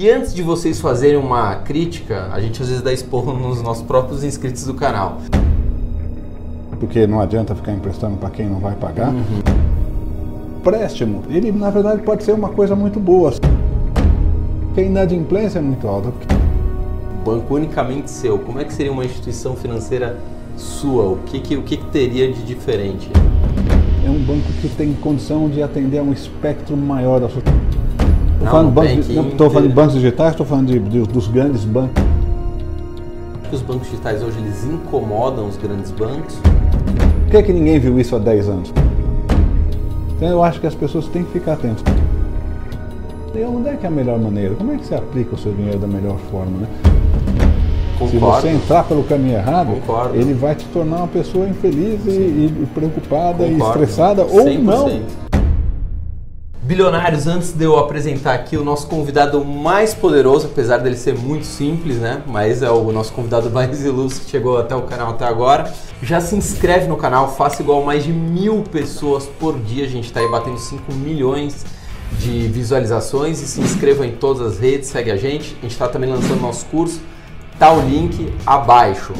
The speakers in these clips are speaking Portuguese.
E antes de vocês fazerem uma crítica, a gente às vezes dá esporro nos nossos próprios inscritos do canal. Porque não adianta ficar emprestando para quem não vai pagar. Uhum. Préstimo, ele na verdade pode ser uma coisa muito boa. Porque a inadimplência é muito alta. Banco unicamente seu, como é que seria uma instituição financeira sua? O que, que, o que, que teria de diferente? É um banco que tem condição de atender a um espectro maior da sua Estou falando, falando de bancos digitais, estou falando de, de, dos grandes bancos. Os bancos digitais hoje eles incomodam os grandes bancos? Por que, é que ninguém viu isso há 10 anos? Então eu acho que as pessoas têm que ficar atentas. E onde é que é a melhor maneira? Como é que você aplica o seu dinheiro da melhor forma, né? Concordo. Se você entrar pelo caminho errado, Concordo. ele vai te tornar uma pessoa infeliz e, e, preocupada Concordo. e estressada 100%. ou não. Bilionários, antes de eu apresentar aqui o nosso convidado mais poderoso, apesar dele ser muito simples, né? Mas é o nosso convidado mais ilustre que chegou até o canal até agora. Já se inscreve no canal, faça igual mais de mil pessoas por dia. A gente está aí batendo 5 milhões de visualizações e se inscreva em todas as redes, segue a gente. A gente está também lançando nosso curso, tá o link abaixo.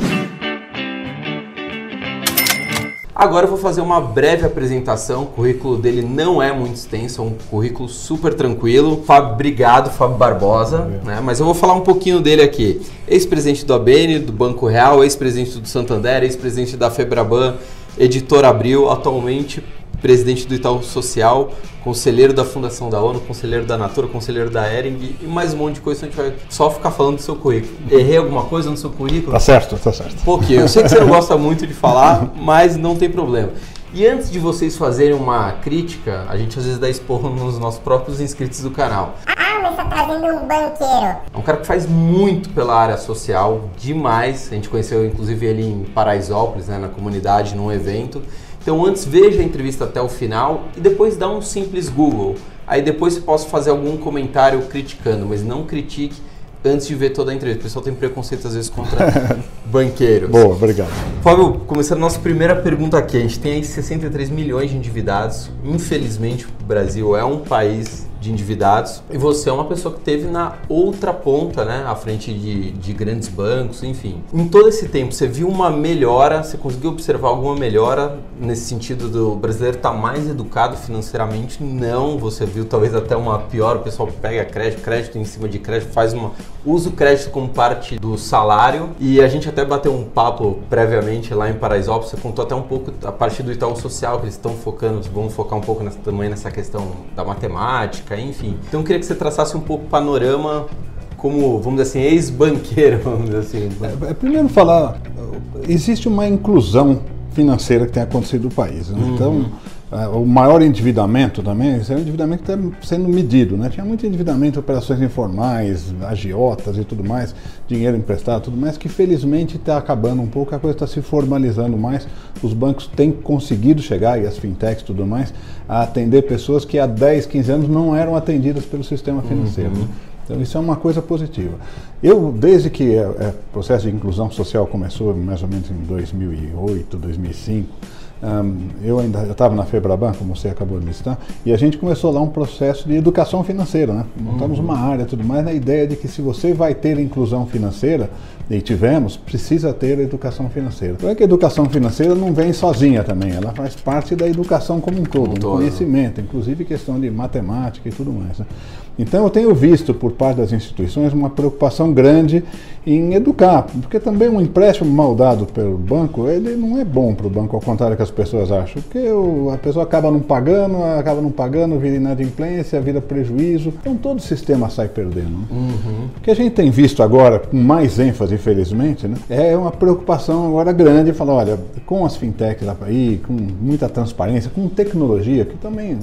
Agora eu vou fazer uma breve apresentação. O currículo dele não é muito extenso, é um currículo super tranquilo. Fábio, obrigado, Fábio Barbosa. Né? Mas eu vou falar um pouquinho dele aqui. Ex-presidente do ABN, do Banco Real, ex-presidente do Santander, ex-presidente da Febraban, editor Abril, atualmente presidente do Itaú Social, conselheiro da Fundação da ONU, conselheiro da Natura, conselheiro da Ering e mais um monte de coisa. A gente vai só ficar falando do seu currículo. Errei alguma coisa no seu currículo? Tá certo, tá certo. Pouquinho. Eu sei que você não gosta muito de falar, mas não tem problema. E antes de vocês fazerem uma crítica, a gente às vezes dá esporro nos nossos próprios inscritos do canal. Ah, mas tá trazendo um banqueiro. É um cara que faz muito pela área social, demais. A gente conheceu inclusive ele em Paraisópolis, né, na comunidade, num evento. Então antes veja a entrevista até o final e depois dá um simples Google. Aí depois você possa fazer algum comentário criticando, mas não critique antes de ver toda a entrevista. O pessoal tem preconceito às vezes contra banqueiros. Boa, obrigado. Fábio, começando a nossa primeira pergunta aqui. A gente tem aí 63 milhões de endividados. Infelizmente, o Brasil é um país de endividados. E você é uma pessoa que teve na outra ponta, né? À frente de, de grandes bancos, enfim. Em todo esse tempo, você viu uma melhora? Você conseguiu observar alguma melhora nesse sentido do brasileiro estar tá mais educado financeiramente? Não. Você viu talvez até uma pior. O pessoal pega crédito, crédito em cima de crédito, faz uma. usa o crédito como parte do salário. E a gente até bateu um papo previamente lá em Paraisópolis. Você contou até um pouco a partir do Itaú Social, que eles estão focando, vão focar um pouco nessa, também nessa questão da matemática enfim. Então eu queria que você traçasse um pouco o panorama como, vamos dizer assim, ex-banqueiro, vamos dizer assim. É, é, primeiro falar, existe uma inclusão financeira que tem acontecido no país. Né? Uhum. Então, o maior endividamento também, esse é um endividamento que está sendo medido, né? Tinha muito endividamento, operações informais, agiotas e tudo mais, dinheiro emprestado, tudo mais, que felizmente está acabando um pouco, a coisa está se formalizando mais. Os bancos têm conseguido chegar, e as fintechs e tudo mais, a atender pessoas que há 10, 15 anos não eram atendidas pelo sistema financeiro. Uhum. Né? Então isso é uma coisa positiva. Eu, desde que o é, processo de inclusão social começou, mais ou menos em 2008, 2005, um, eu ainda estava na Febraban, como você acabou de listar, e a gente começou lá um processo de educação financeira, né? Montamos uhum. uma área tudo mais na ideia de que se você vai ter inclusão financeira, e tivemos, precisa ter educação financeira. Então é que a educação financeira não vem sozinha também, ela faz parte da educação como um todo, um conhecimento, inclusive questão de matemática e tudo mais. Né? Então eu tenho visto por parte das instituições uma preocupação grande em educar, porque também um empréstimo mal dado pelo banco, ele não é bom para o banco, ao contrário que as pessoas acham, porque o, a pessoa acaba não pagando, acaba não pagando, vira inadimplência, vira prejuízo, então todo o sistema sai perdendo. Né? Uhum. O que a gente tem visto agora, com mais ênfase, infelizmente, né, é uma preocupação agora grande, falar, olha, com as fintechs lá aí, com muita transparência, com tecnologia, que também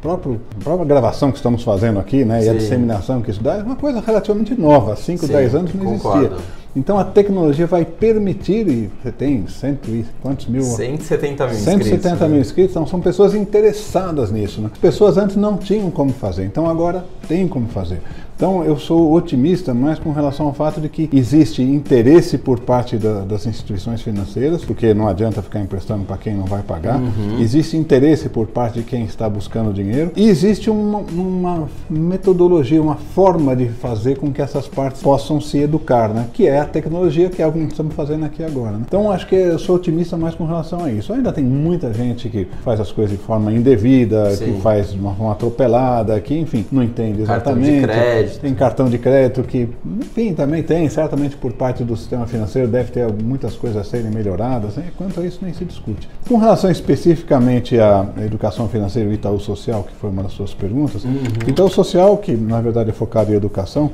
próprio, a própria gravação que estamos fazendo aqui, né, e a disseminação que isso dá, é uma coisa relativamente nova. Há 5, 10 anos não concordo. existia. Então a tecnologia vai permitir, e você tem cento e quantos mil? 170 mil 170 inscritos. mil né? inscritos, então são pessoas interessadas nisso. Né? As pessoas antes não tinham como fazer, então agora tem como fazer. Então eu sou otimista mais com relação ao fato de que existe interesse por parte da, das instituições financeiras, porque não adianta ficar emprestando para quem não vai pagar. Uhum. Existe interesse por parte de quem está buscando dinheiro e existe uma, uma metodologia, uma forma de fazer com que essas partes possam se educar, né? Que é a tecnologia, que é algo que estamos fazendo aqui agora. Né? Então acho que eu sou otimista mais com relação a isso. Ainda tem muita gente que faz as coisas de forma indevida, Sim. que faz de uma forma atropelada, que enfim não entende exatamente. Cartão de crédito. Tem cartão de crédito que, enfim, também tem, certamente por parte do sistema financeiro deve ter muitas coisas a serem melhoradas. Né? Quanto a isso nem se discute. Com relação especificamente à educação financeira e Itaú Social, que foi uma das suas perguntas, uhum. Itaú Social, que na verdade é focado em educação,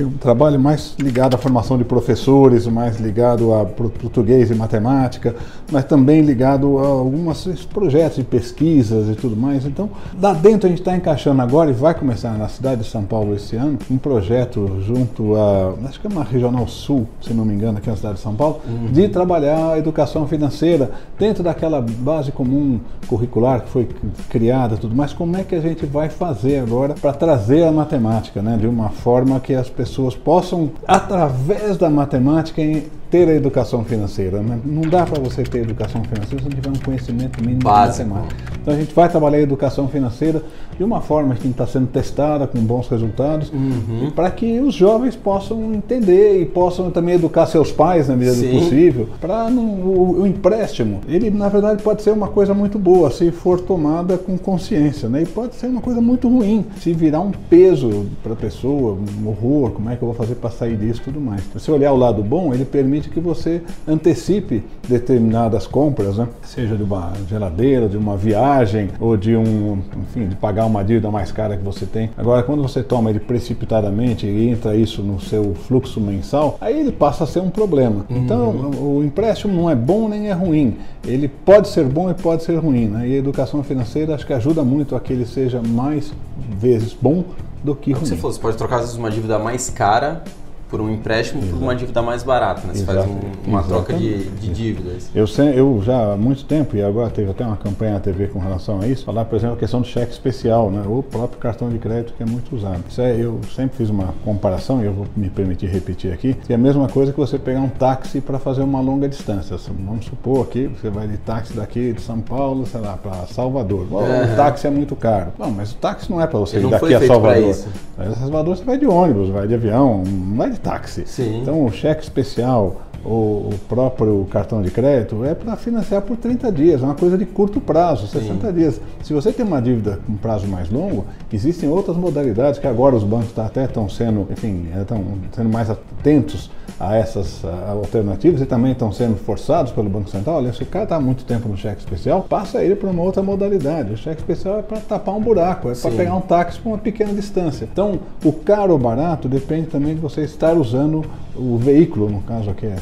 um trabalho mais ligado à formação de professores, mais ligado a português e matemática, mas também ligado a alguns projetos de pesquisas e tudo mais. Então, lá dentro a gente está encaixando agora e vai começar na cidade de São Paulo esse ano um projeto junto a, acho que é uma regional sul, se não me engano, aqui na cidade de São Paulo, uhum. de trabalhar a educação financeira dentro daquela base comum curricular que foi criada, tudo mais. Como é que a gente vai fazer agora para trazer a matemática, né, de uma forma que as pessoas possam, através da matemática, ter a educação financeira. Né? Não dá para você ter educação financeira se não tiver um conhecimento mínimo Básico. de matemática. Então a gente vai trabalhar a educação financeira de uma forma que está sendo testada com bons resultados, uhum. para que os jovens possam entender e possam também educar seus pais na medida Sim. do possível. Para o, o, empréstimo, ele na verdade pode ser uma coisa muito boa se for tomada com consciência, né? E pode ser uma coisa muito ruim se virar um peso para a pessoa, um horror. Como é que eu vou fazer para sair disso, tudo mais. Se você olhar o lado bom, ele permite permite que você antecipe determinadas compras, né? seja de uma geladeira, de uma viagem ou de um, enfim, de pagar uma dívida mais cara que você tem. Agora, quando você toma ele precipitadamente e entra isso no seu fluxo mensal, aí ele passa a ser um problema. Uhum. Então, o empréstimo não é bom nem é ruim. Ele pode ser bom e pode ser ruim. Né? E a educação financeira acho que ajuda muito a que ele seja mais vezes bom do que ruim. Você falou, você pode trocar às vezes uma dívida mais cara por um empréstimo Exato. por uma dívida mais barata, né? Você Exato. faz um, uma Exatamente. troca de, de dívidas. Eu, eu já há muito tempo, e agora teve até uma campanha na TV com relação a isso, falar, por exemplo, a questão do cheque especial, né? o próprio cartão de crédito que é muito usado. Isso é, eu sempre fiz uma comparação, e eu vou me permitir repetir aqui, que é a mesma coisa que você pegar um táxi para fazer uma longa distância. Vamos supor que você vai de táxi daqui de São Paulo, sei lá, para Salvador. Bom. O táxi é muito caro. Não, mas o táxi não é para você ir daqui a Salvador. Para Salvador você vai de ônibus, vai de avião, não vai de táxi. Sim. Então, o cheque especial, o, o próprio cartão de crédito é para financiar por 30 dias, é uma coisa de curto prazo, 60 Sim. dias. Se você tem uma dívida com prazo mais longo, existem outras modalidades que agora os bancos tá, até estão sendo, enfim, estão sendo mais atentos a essas alternativas e também estão sendo forçados pelo Banco Central. Olha, se o cara está muito tempo no cheque especial, passa ele para uma outra modalidade. O cheque especial é para tapar um buraco, é para pegar um táxi para uma pequena distância. Então, o caro ou barato depende também de você estar usando o veículo, no caso aqui é,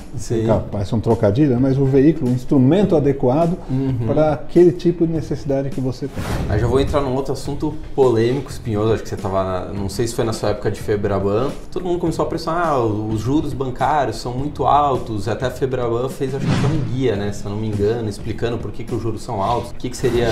parece um trocadilho, mas o veículo, o instrumento adequado uhum. para aquele tipo de necessidade que você tem. Aí já vou entrar num outro assunto polêmico, espinhoso, acho que você estava, não sei se foi na sua época de Febraban, todo mundo começou a pressionar, ah, os juros bancários são muito altos, até a Febraban fez acho que um guia, né, se eu não me engano, explicando por que, que os juros são altos, o que, que seria,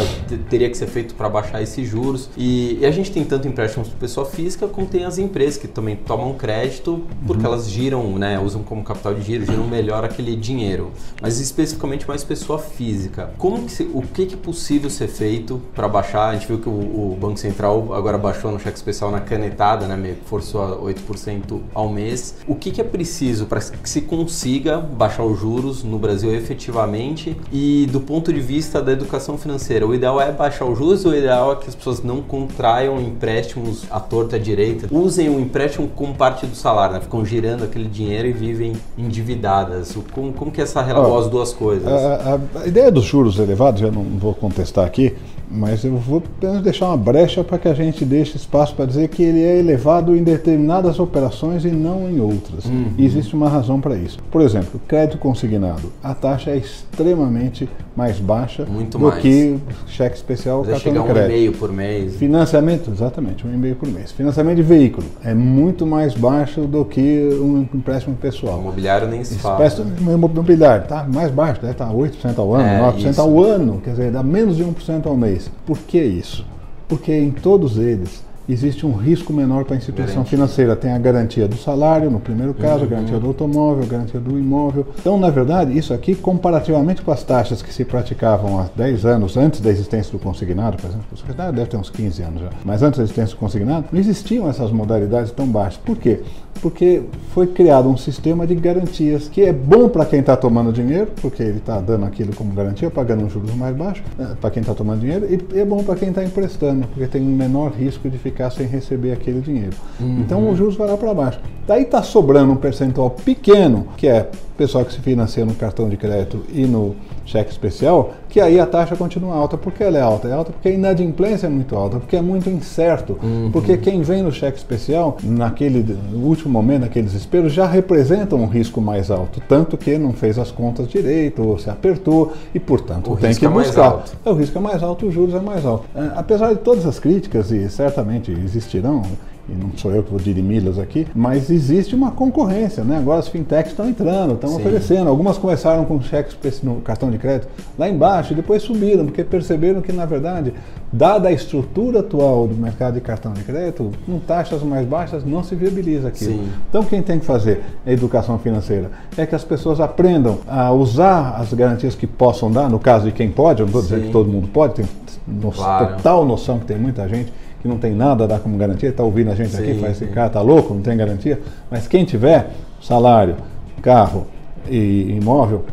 teria que ser feito para baixar esses juros, e, e, a gente tem tanto empréstimos para pessoa física, como tem as empresas que também tomam crédito porque uhum. elas giram né, usam como capital de giro, giram melhor aquele dinheiro. Mas especificamente mais pessoa física. Como que se, o que, que é possível ser feito para baixar? A gente viu que o, o, Banco Central agora baixou no cheque especial na canetada, né, meio que forçou a 8% ao mês. O que, que é preciso para que se consiga baixar os juros no Brasil efetivamente? E do ponto de vista da educação financeira, o ideal é baixar os juros ou o ideal é que as pessoas não contraiam empréstimos à torta à direita? Usem o empréstimo como parte do salário, né? ficam girando aquele dinheiro e vivem endividadas. Como, como que é essa relação, as duas coisas? A, a, a, ideia dos juros elevados, eu não vou contestar aqui, mas eu vou apenas deixar uma brecha para que a gente deixe espaço para dizer que ele é elevado em determinadas operações e não em outras. Uhum. Existe uma razão para isso. Por exemplo, crédito consignado. A taxa é extremamente mais baixa Muito do mais. que cheque especial Deve cartão de crédito. um e-mail por mês. Financiamento, exatamente, um e-mail por mês. Financiamento de veículo é muito mais baixo do que um empréstimo pessoal. Imobiliário nem se fala. Imobiliário, tá mais baixo, deve estar 8% ao ano, é, 9% isso. ao ano, quer dizer, dá menos de 1% ao mês. Por que isso? Porque em todos eles existe um risco menor para a instituição Garantia. financeira. Tem a garantia do salário, no primeiro caso, a garantia do automóvel, a garantia do imóvel. Então, na verdade, isso aqui, comparativamente com as taxas que se praticavam há 10 anos, antes da existência do consignado, por exemplo, o consignado deve ter uns 15 anos já, mas antes da existência do consignado, não existiam essas modalidades tão baixas. Por quê? Porque foi criado um sistema de garantias que é bom para quem está tomando dinheiro, porque ele está dando aquilo como garantia, pagando um juros mais baixo, para quem está tomando dinheiro, e é bom para quem está emprestando, porque tem um menor risco de ficar sem receber aquele dinheiro. Então o juros vai lá para baixo. Daí está sobrando um percentual pequeno, que é o pessoal que se financia no cartão de crédito e no cheque especial, que aí a taxa continua alta. Por que ela é alta? É alta porque a inadimplência é muito alta, porque é muito incerto. Porque quem vem no cheque especial, naquele último momento, naquele desespero, já representa um risco mais alto. Tanto que não fez as contas direito, ou se apertou, e portanto O tem que é buscar. É, o risco é mais alto, os juros é mais alto. É, apesar de todas as críticas, e certamente existirão, e não sou eu que vou dirimi-las aqui, mas existe uma concorrência, né? Agora as fintechs estão entrando, estão oferecendo. Algumas começaram com cheque espe- no cartão de crédito lá embaixo e depois subiram, porque perceberam que, na verdade, dada a estrutura atual do mercado de cartão de crédito, com taxas mais baixas não se viabiliza aquilo. Sim. Então, quem tem que fazer a educação financeira é que as pessoas aprendam a usar as garantias que possam dar, no caso de quem pode, eu não estou dizendo que todo mundo pode, tem no- Claro. total noção que tem muita gente que não tem nada a dar como garantia, está ouvindo a gente aqui, Sim, faz esse cara tá louco, não tem garantia, mas quem tiver salário, carro e imóvel,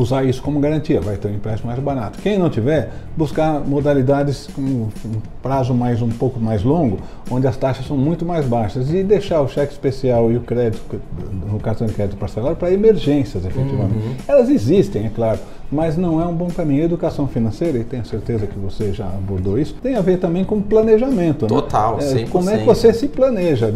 usar isso como garantia, vai ter um empréstimo mais barato. Quem não tiver, buscar modalidades com um prazo mais um pouco mais longo, onde as taxas são muito mais baixas e deixar o cheque especial e o crédito no cartão de crédito parcelado para emergências, efetivamente. Elas existem, é claro, mas não é um bom caminho. A educação financeira, e tenho certeza que você já abordou isso, tem a ver também com planejamento. né? Total, É, 100%. Como é que você se planeja?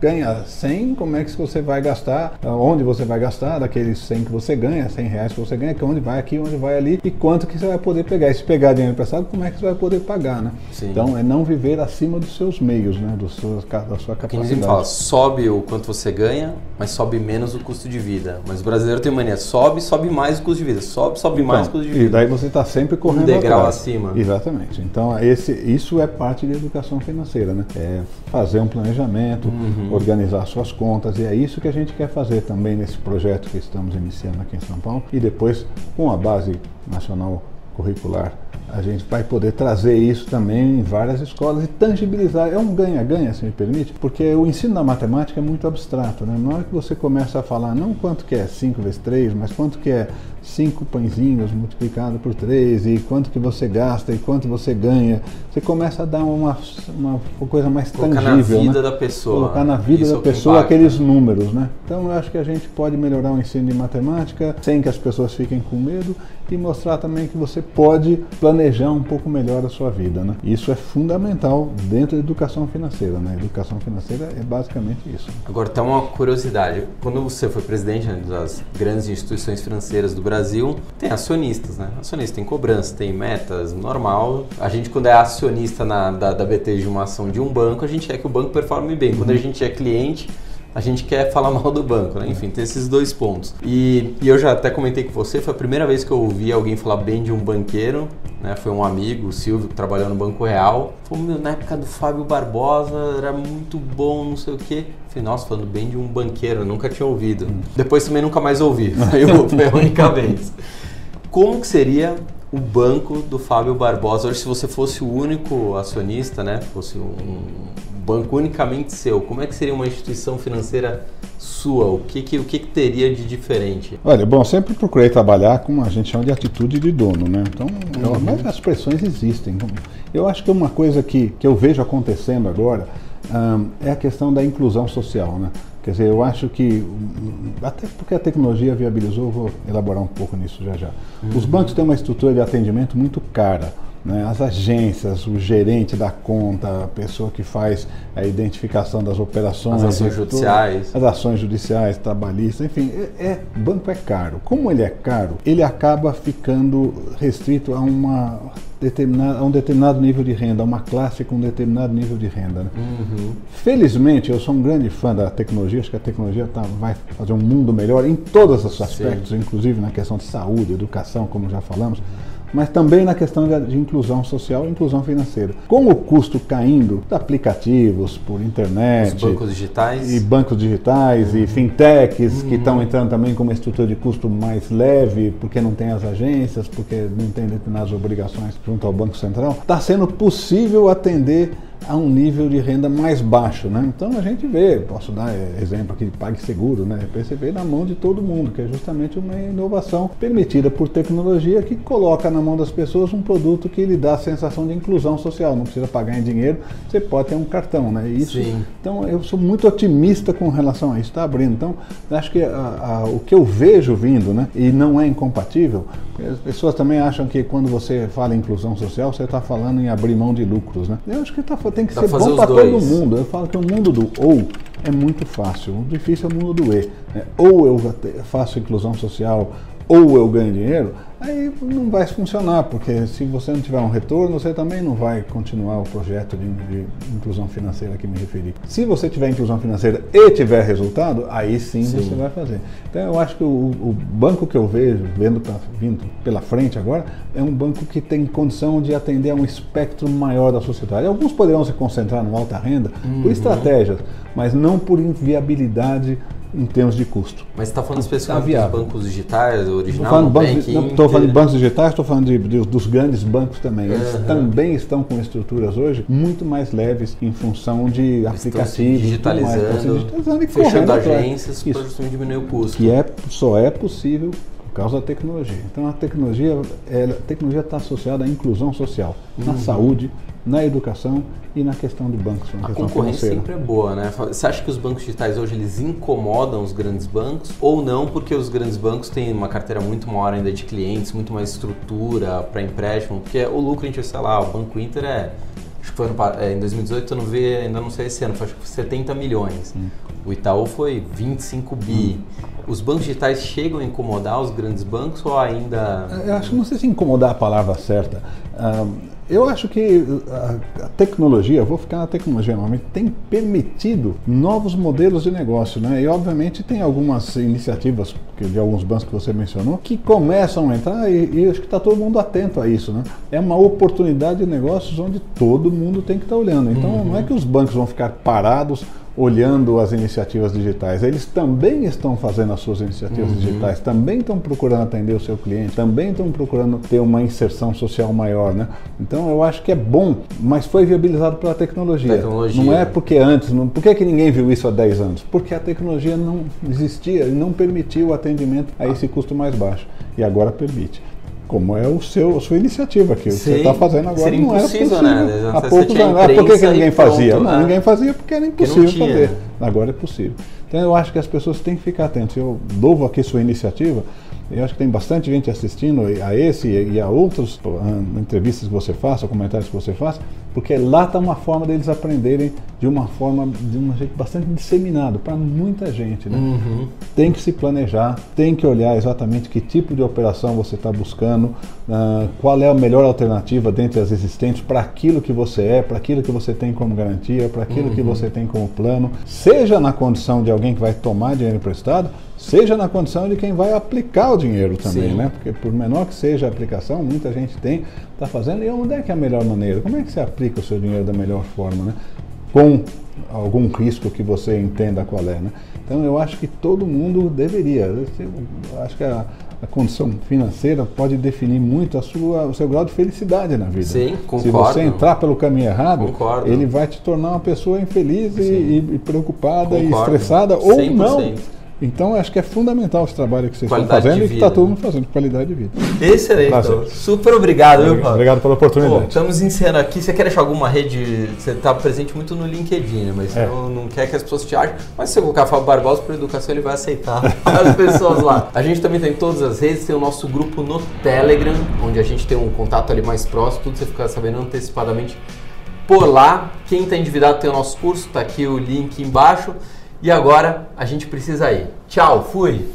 Ganha 100, como é que você vai gastar? Onde você vai gastar daqueles 100 que você ganha, 100 reais que você ganha, que onde vai aqui, onde vai ali e quanto que você vai poder pegar. E se pegar dinheiro emprestado, como é que você vai poder pagar, né? Sim. Então é não viver acima dos seus meios, né? Dos seus, da sua Quem capacidade. sempre fala, sobe o quanto você ganha, mas sobe menos o custo de vida. Mas o brasileiro tem mania, sobe, sobe mais o custo de vida. Sobe, sobe mais o Então, custo de e daí você está sempre correndo degrau atrás. acima. Exatamente. Então esse, isso é parte da educação financeira, né? É fazer um planejamento, Uhum. organizar suas contas e é isso que a gente quer fazer também nesse projeto que estamos iniciando aqui em São Paulo e depois com a base nacional curricular a gente vai poder trazer isso também em várias escolas e tangibilizar. É um ganha-ganha, se me permite, porque o ensino da matemática é muito abstrato. Né? Na hora que você começa a falar não quanto que é 5 vezes 3, mas quanto que é 5 pãezinhos multiplicado por 3 e quanto que você gasta e quanto você ganha, você começa a dar uma, uma coisa mais Colocar na tangível. vida né? da pessoa. Colocar na vida Isso é da que pessoa impacta. aqueles números, né? Então eu acho que a gente pode melhorar o ensino de matemática sem que as pessoas fiquem com medo e mostrar também que você pode planejar um pouco melhor a sua vida, né? Isso é fundamental dentro da educação financeira, né? Educação financeira é basicamente isso. Agora tem uma curiosidade. Quando você foi presidente né, das grandes instituições financeiras do Brasil, tem acionistas, né? Acionista tem cobrança, tem metas, normal. A gente, quando é acionista na, da, da BT de uma ação de um banco, a gente quer que o banco performe bem. Quando a gente é cliente, a gente quer falar mal do banco, né? Enfim, tem esses dois pontos. E, e eu já até comentei com você, foi a primeira vez que eu ouvi alguém falar bem de um banqueiro, né? Foi um amigo, o Silvio, que trabalhou no Banco Real. Falou, meu, na época do Fábio Barbosa era muito bom, não sei o quê. Falei, nossa, falando bem de um banqueiro, eu nunca tinha ouvido. Depois também nunca mais ouvi, foi, foi a única vez. Como que seria o banco do Fábio Barbosa hoje se você fosse o único acionista, né? Fosse um banco unicamente seu, como é que seria uma instituição financeira sua? O que que, o que, que teria de diferente? Olha, bom, sempre procurei trabalhar com a gente chama de atitude de dono, né? Então, eu- mas as pressões existem. Eu acho que uma coisa que, que eu vejo acontecendo agora é a questão da inclusão social, né? Quer dizer, eu acho que, até porque a tecnologia viabilizou, eu vou elaborar um pouco nisso já já. Os bancos têm uma estrutura de atendimento muito cara. Né? As agências, o gerente da conta, a pessoa que faz a identificação das operações, As ações judiciais. as ações judiciais, trabalhistas, enfim, é, é- banco é caro. Como ele é caro, ele acaba ficando restrito a uma determinada, a um determinado nível de renda, a uma classe com um determinado nível de renda. né? Felizmente, eu sou um grande fã da tecnologia, acho que a tecnologia tá- vai fazer um mundo melhor em todos os aspectos, inclusive na questão de saúde, educação, como já falamos. Mas também na questão de, de inclusão social e inclusão financeira. Com o custo caindo de aplicativos por internet, Os bancos digitais. e bancos digitais e fintechs que estão entrando também com uma estrutura de custo mais leve, porque não tem as agências, porque não tem determinadas obrigações junto ao Banco Central, está sendo possível atender a um nível de renda mais baixo, né? Então a gente vê, posso dar exemplo aqui de PagSeguro, né? PCB na mão de todo mundo, que é justamente uma inovação permitida por tecnologia que coloca na mão das pessoas um produto que lhe dá a sensação de inclusão social, não precisa pagar em dinheiro, você pode ter um cartão, né? Isso, Sim. então eu sou muito otimista com relação a isso, está abrindo. Então acho que a, a, o que eu vejo vindo, né? E não é incompatível, as pessoas também acham que quando você fala em inclusão social, você está falando em abrir mão de lucros, né? Eu acho que tem que Dá ser bom para todo mundo. Eu falo que o mundo do ou é muito fácil, o difícil é o mundo do e. né? Ou eu faço inclusão social, ou eu ganho dinheiro, aí não vai funcionar, porque se você não tiver um retorno, você também não vai continuar o projeto de, de inclusão financeira que me referi. Se você tiver inclusão financeira e tiver resultado, aí sim, Sim. você vai fazer. Então eu acho que o, o banco que eu vejo vendo pra, vindo pela frente agora é um banco que tem condição de atender a um espectro maior da sociedade. Alguns poderão se concentrar no alta renda por estratégias, mas não por inviabilidade em termos de custo. Mas você está falando especificamente dos bancos digitais, o Estou original, falando, não, tô falando de bancos digitais, estou falando de, de- dos grandes bancos também. Eles também estão com estruturas hoje muito mais leves em função de aplicativos, tudo mais. Digitalizando, digitalizando e fechando agências para diminuir o custo. que é, só é possível por causa da tecnologia. Então a tecnologia está associada à inclusão social, na saúde, na educação e na questão de bancos, A concorrência financeira. sempre é boa, né? Você acha que os bancos digitais hoje eles incomodam os grandes bancos ou não? Porque os grandes bancos têm uma carteira muito maior ainda de clientes, muito mais estrutura para empréstimo, porque o lucro a gente, sei lá, o Banco Inter é acho que foi pa- é, em 2018, eu não vi, ainda não sei esse ano, foi acho que foi 70 milhões. O Itaú foi 25 bi. Os bancos digitais chegam a incomodar os grandes bancos ou ainda Eu acho, não sei se incomodar a palavra certa. Ah, eu acho que a, a tecnologia, vou ficar na tecnologia normalmente, tem permitido novos modelos de negócio, né? E obviamente tem algumas iniciativas de alguns bancos que você mencionou que começam a entrar e, e acho que está todo mundo atento a isso, né? É uma oportunidade de negócios onde todo mundo tem que estar olhando. Então não é que os bancos vão ficar parados olhando as iniciativas digitais. Eles também estão fazendo as suas iniciativas digitais, também estão procurando atender o seu cliente, também estão procurando ter uma inserção social maior, né? Então eu acho que é bom, mas foi viabilizado pela tecnologia. Tecnologia. Não é porque antes, não, por que, que ninguém viu isso há 10 anos? Porque a tecnologia não existia e não permitia o atendimento a esse custo mais baixo. E agora permite. Como é o seu, a sua iniciativa que você está fazendo agora Seria não era impossível, possível. né? Há poucos anos. Ah, por que, que ninguém pronto, fazia? Né? ninguém fazia porque era Porque impossível tinha. fazer. Agora é possível. Então eu acho que as pessoas têm que ficar atentas. Eu louvo aqui sua iniciativa. Eu acho que tem bastante gente assistindo a esse e a outras pô, ah, entrevistas que você faça, comentários que você faça, porque lá está uma forma deles aprenderem de uma forma, de um jeito bastante disseminado para muita gente. Né? Uhum. Tem que se planejar, tem que olhar exatamente que tipo de operação você está buscando, ah, qual é a melhor alternativa dentre as existentes para aquilo que você é, para aquilo que você tem como garantia, para aquilo que você tem como plano, seja na condição de alguém que vai tomar dinheiro emprestado, seja na condição de quem vai aplicar o dinheiro também, Sim. né? Porque por menor que seja a aplicação, muita gente tem, está fazendo, e onde é que é a melhor maneira? Como é que você aplica o seu dinheiro da melhor forma, né? Com algum risco que você entenda qual é, né? Então eu acho que todo mundo deveria. Eu acho que a, a condição financeira pode definir muito a sua, o seu grau de felicidade na vida. Sim, Se concordo. você entrar pelo caminho errado, Concordo. ele vai te tornar uma pessoa infeliz e, e- e preocupada e Concordo. estressada ou 100%. não. Então eu acho que é fundamental esse trabalho que vocês estão Qualidade fazendo de e que está todo né? mundo fazendo, qualidade de vida. Excelente. Então. Super obrigado, viu, Paulo? Obrigado pela Pô, oportunidade. estamos encerrando aqui. Você quer deixar alguma rede? Você está presente muito no LinkedIn, né? mas É. não, não quer que as pessoas te achem. Mas se você colocar Fábio Barbosa para educação, ele vai aceitar as pessoas lá. A gente também tem todas as redes, tem o nosso grupo no Telegram, onde a gente tem um contato ali mais próximo, tudo você fica sabendo antecipadamente por lá. Quem está endividado tem o nosso curso, tá aqui o link embaixo. E agora a gente precisa ir. Tchau, fui!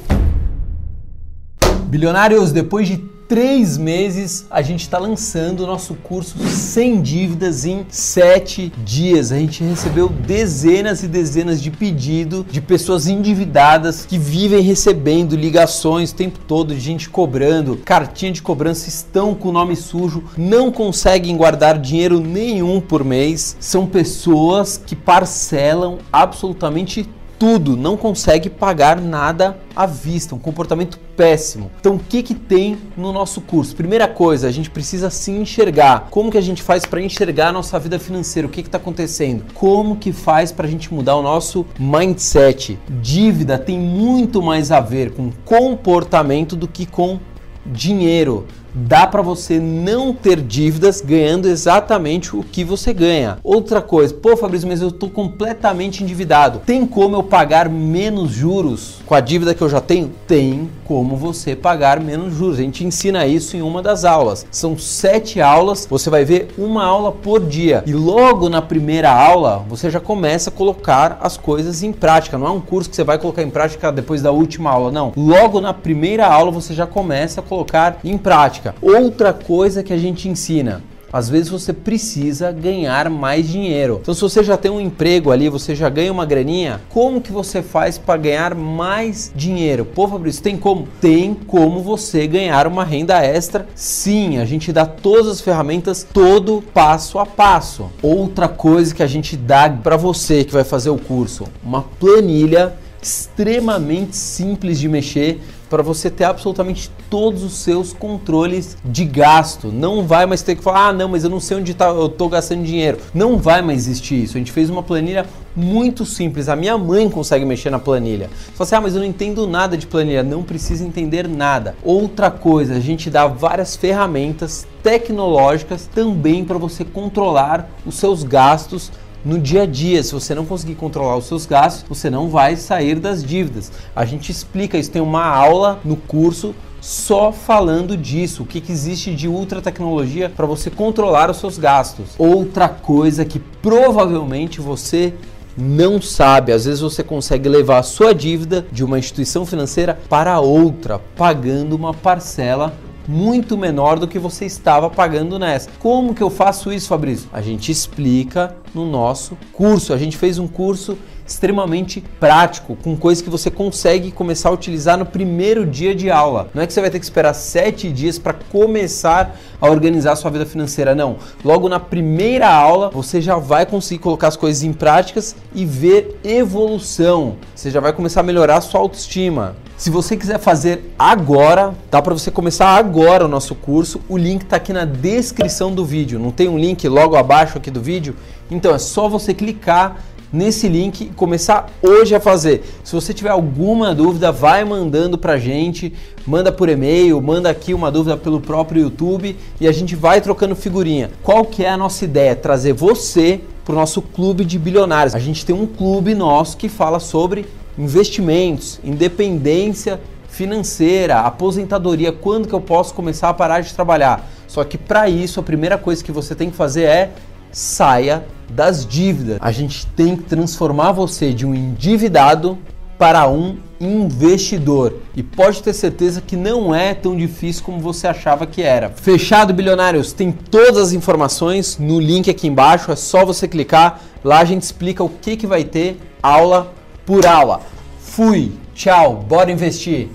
Bilionários, depois de três meses a gente está lançando o nosso curso sem dívidas em sete dias. A gente recebeu dezenas e dezenas de pedidos de pessoas endividadas que vivem recebendo ligações o tempo todo, de gente cobrando, cartinha de cobrança, estão com o nome sujo, não conseguem guardar dinheiro nenhum por mês. São pessoas que parcelam absolutamente tudo, não consegue pagar nada à vista, um comportamento péssimo. Então, o que que tem no nosso curso? Primeira coisa, a gente precisa se enxergar. Como que a gente faz para enxergar a nossa vida financeira? O que está acontecendo? Como que faz para a gente mudar o nosso mindset? Dívida tem muito mais a ver com comportamento do que com dinheiro dá para você não ter dívidas ganhando exatamente o que você ganha. Outra coisa, pô Fabrício, mas eu estou completamente endividado. Tem como eu pagar menos juros com a dívida que eu já tenho? Tem como você pagar menos juros. A gente ensina isso em uma das aulas. São sete aulas, você vai ver uma aula por dia. E logo na primeira aula você já começa a colocar as coisas em prática. Não é um curso que você vai colocar em prática depois da última aula, não. Logo na primeira aula você já começa a colocar em prática prática. Outra coisa que a gente ensina, às vezes você precisa ganhar mais dinheiro. Então, se você já tem um emprego ali, você já ganha uma graninha, como que você faz para ganhar mais dinheiro? Pô, Fabrício, tem como? Tem como você ganhar uma renda extra? Sim, a gente dá todas as ferramentas, todo passo a passo. Outra coisa que a gente dá para você que vai fazer o curso, uma planilha extremamente simples de mexer para você ter absolutamente todos os seus controles de gasto. Não vai mais ter que falar, ah, não, mas eu não sei onde tá, eu estou gastando dinheiro. Não vai mais existir isso. A gente fez uma planilha muito simples. A minha mãe consegue mexer na planilha. Você fala assim, ah, mas eu não entendo nada de planilha. Não precisa entender nada. Outra coisa, a gente dá várias ferramentas tecnológicas também para você controlar os seus gastos no dia a dia. Se você não conseguir controlar os seus gastos, você não vai sair das dívidas. A gente explica isso, tem uma aula no curso só falando disso, o que, que existe de ultra tecnologia para você controlar os seus gastos. Outra coisa que provavelmente você não sabe, às vezes você consegue levar a sua dívida de uma instituição financeira para outra, pagando uma parcela muito menor do que você estava pagando nessa. Como que eu faço isso, Fabrício? A gente explica no nosso curso. A gente fez um curso extremamente prático, com coisas que você consegue começar a utilizar no primeiro dia de aula. Não é que você vai ter que esperar sete dias para começar a organizar a sua vida financeira, não. Logo na primeira aula você já vai conseguir colocar as coisas em práticas e ver evolução. Você já vai começar a melhorar a sua autoestima. Se você quiser fazer agora, dá para você começar agora o nosso curso. O link está aqui na descrição do vídeo. Não tem um link logo abaixo aqui do vídeo? Então é só você clicar nesse link e começar hoje a fazer. Se você tiver alguma dúvida, vai mandando pra gente, manda por e-mail, manda aqui uma dúvida pelo próprio YouTube e a gente vai trocando figurinha. Qual que é a nossa ideia? Trazer você para o nosso clube de bilionários. A gente tem um clube nosso que fala sobre investimentos, independência financeira, aposentadoria, quando que eu posso começar a parar de trabalhar? Só que para isso a primeira coisa que você tem que fazer é saia das dívidas. A gente tem que transformar você de um endividado para um investidor. E pode ter certeza que não é tão difícil como você achava que era. Fechado, bilionários? Tem todas as informações no link aqui embaixo, é só você clicar. Lá a gente explica o que, que vai ter aula por aula. Fui, tchau, bora investir!